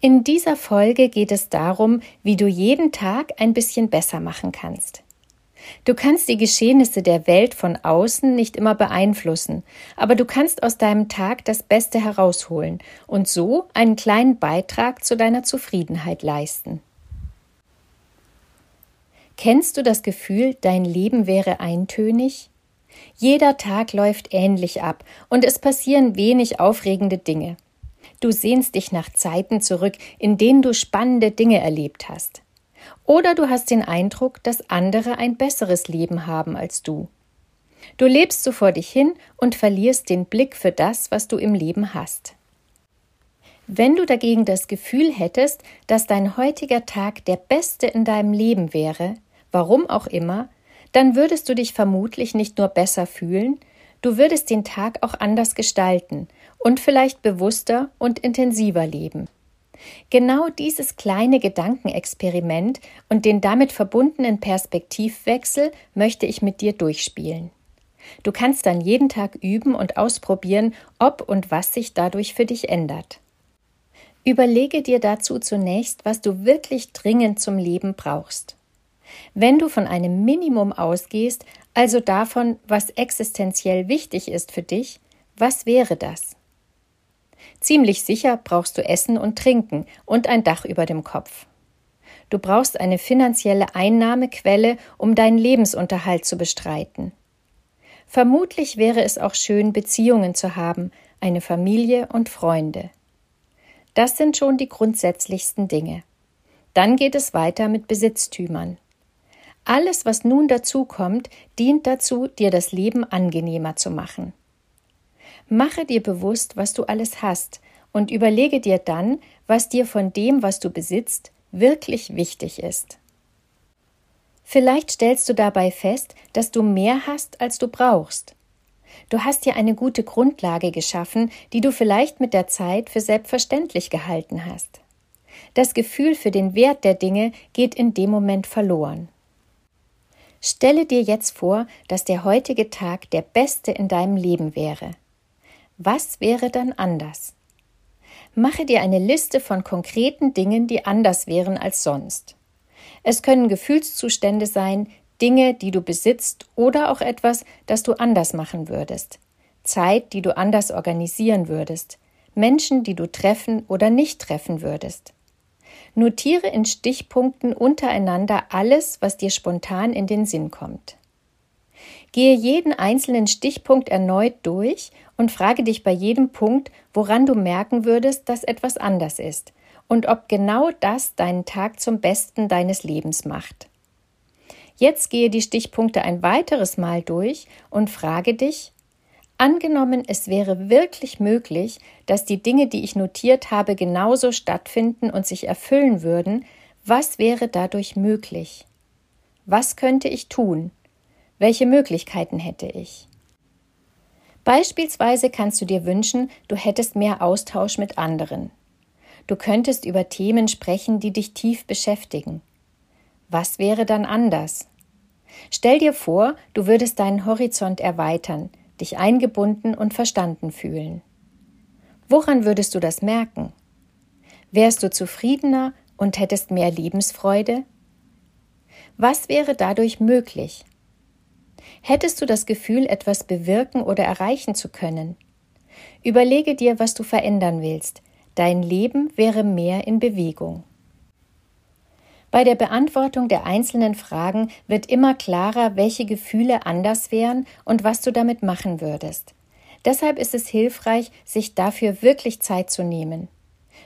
In dieser Folge geht es darum, wie du jeden Tag ein bisschen besser machen kannst. Du kannst die Geschehnisse der Welt von außen nicht immer beeinflussen, aber du kannst aus deinem Tag das Beste herausholen und so einen kleinen Beitrag zu deiner Zufriedenheit leisten. Kennst du das Gefühl, dein Leben wäre eintönig? Jeder Tag läuft ähnlich ab und es passieren wenig aufregende Dinge. Du sehnst dich nach Zeiten zurück, in denen du spannende Dinge erlebt hast. Oder du hast den Eindruck, dass andere ein besseres Leben haben als du. Du lebst so vor dich hin und verlierst den Blick für das, was du im Leben hast. Wenn du dagegen das Gefühl hättest, dass dein heutiger Tag der beste in deinem Leben wäre, warum auch immer, dann würdest du dich vermutlich nicht nur besser fühlen, du würdest den Tag auch anders gestalten und vielleicht bewusster und intensiver leben. Genau dieses kleine Gedankenexperiment und den damit verbundenen Perspektivwechsel möchte ich mit dir durchspielen. Du kannst dann jeden Tag üben und ausprobieren, ob und was sich dadurch für dich ändert. Überlege dir dazu zunächst, was du wirklich dringend zum Leben brauchst. Wenn du von einem Minimum ausgehst, also davon, was existenziell wichtig ist für dich, was wäre das? Ziemlich sicher brauchst du Essen und Trinken und ein Dach über dem Kopf. Du brauchst eine finanzielle Einnahmequelle, um deinen Lebensunterhalt zu bestreiten. Vermutlich wäre es auch schön, Beziehungen zu haben, eine Familie und Freunde. Das sind schon die grundsätzlichsten Dinge. Dann geht es weiter mit Besitztümern. Alles, was nun dazukommt, dient dazu, dir das Leben angenehmer zu machen. Mache dir bewusst, was du alles hast, und überlege dir dann, was dir von dem, was du besitzt, wirklich wichtig ist. Vielleicht stellst du dabei fest, dass du mehr hast, als du brauchst. Du hast dir eine gute Grundlage geschaffen, die du vielleicht mit der Zeit für selbstverständlich gehalten hast. Das Gefühl für den Wert der Dinge geht in dem Moment verloren. Stelle dir jetzt vor, dass der heutige Tag der beste in deinem Leben wäre. Was wäre dann anders? Mache dir eine Liste von konkreten Dingen, die anders wären als sonst. Es können Gefühlszustände sein, Dinge, die du besitzt oder auch etwas, das du anders machen würdest. Zeit, die du anders organisieren würdest. Menschen, die du treffen oder nicht treffen würdest. Notiere in Stichpunkten untereinander alles, was dir spontan in den Sinn kommt. Gehe jeden einzelnen Stichpunkt erneut durch und frage dich bei jedem Punkt, woran du merken würdest, dass etwas anders ist und ob genau das deinen Tag zum Besten deines Lebens macht. Jetzt gehe die Stichpunkte ein weiteres Mal durch und frage dich, angenommen es wäre wirklich möglich, dass die Dinge, die ich notiert habe, genauso stattfinden und sich erfüllen würden, was wäre dadurch möglich? Was könnte ich tun? Welche Möglichkeiten hätte ich? Beispielsweise kannst du dir wünschen, du hättest mehr Austausch mit anderen. Du könntest über Themen sprechen, die dich tief beschäftigen. Was wäre dann anders? Stell dir vor, du würdest deinen Horizont erweitern, dich eingebunden und verstanden fühlen. Woran würdest du das merken? Wärst du zufriedener und hättest mehr Lebensfreude? Was wäre dadurch möglich? Hättest du das Gefühl, etwas bewirken oder erreichen zu können? Überlege dir, was du verändern willst. Dein Leben wäre mehr in Bewegung. Bei der Beantwortung der einzelnen Fragen wird immer klarer, welche Gefühle anders wären und was du damit machen würdest. Deshalb ist es hilfreich, sich dafür wirklich Zeit zu nehmen.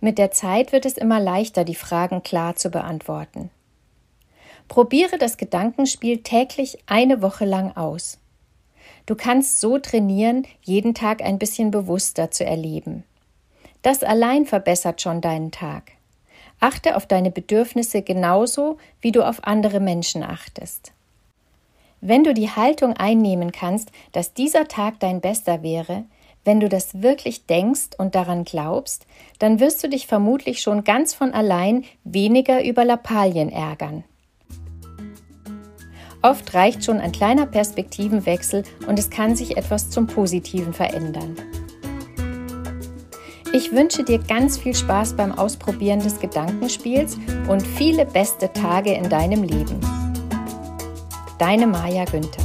Mit der Zeit wird es immer leichter, die Fragen klar zu beantworten. Probiere das Gedankenspiel täglich eine Woche lang aus. Du kannst so trainieren, jeden Tag ein bisschen bewusster zu erleben. Das allein verbessert schon deinen Tag. Achte auf deine Bedürfnisse genauso, wie du auf andere Menschen achtest. Wenn du die Haltung einnehmen kannst, dass dieser Tag dein bester wäre, wenn du das wirklich denkst und daran glaubst, dann wirst du dich vermutlich schon ganz von allein weniger über Lappalien ärgern. Oft reicht schon ein kleiner Perspektivenwechsel und es kann sich etwas zum Positiven verändern. Ich wünsche dir ganz viel Spaß beim Ausprobieren des Gedankenspiels und viele beste Tage in deinem Leben. Deine Maja Günther